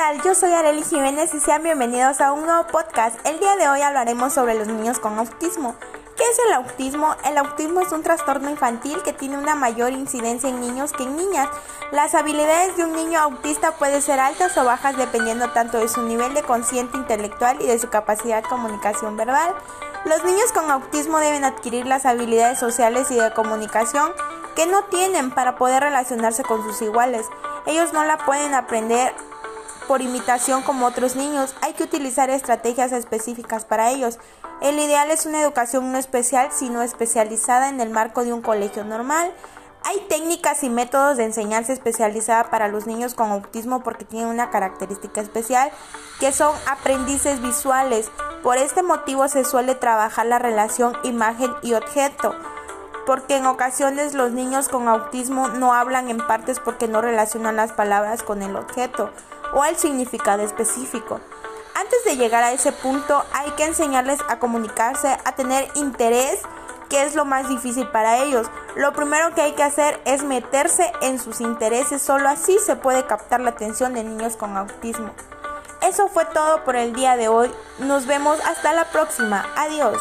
tal? Yo soy Arely Jiménez y sean bienvenidos a un nuevo podcast. El día de hoy hablaremos sobre los niños con autismo. ¿Qué es el autismo? El autismo es un trastorno infantil que tiene una mayor incidencia en niños que en niñas. Las habilidades de un niño autista pueden ser altas o bajas dependiendo tanto de su nivel de consciente intelectual y de su capacidad de comunicación verbal. Los niños con autismo deben adquirir las habilidades sociales y de comunicación que no tienen para poder relacionarse con sus iguales. Ellos no la pueden aprender por imitación como otros niños. Hay que utilizar estrategias específicas para ellos. El ideal es una educación no especial, sino especializada en el marco de un colegio normal. Hay técnicas y métodos de enseñanza especializada para los niños con autismo porque tienen una característica especial que son aprendices visuales. Por este motivo se suele trabajar la relación imagen y objeto porque en ocasiones los niños con autismo no hablan en partes porque no relacionan las palabras con el objeto o el significado específico. Antes de llegar a ese punto hay que enseñarles a comunicarse, a tener interés, que es lo más difícil para ellos. Lo primero que hay que hacer es meterse en sus intereses, solo así se puede captar la atención de niños con autismo. Eso fue todo por el día de hoy. Nos vemos hasta la próxima. Adiós.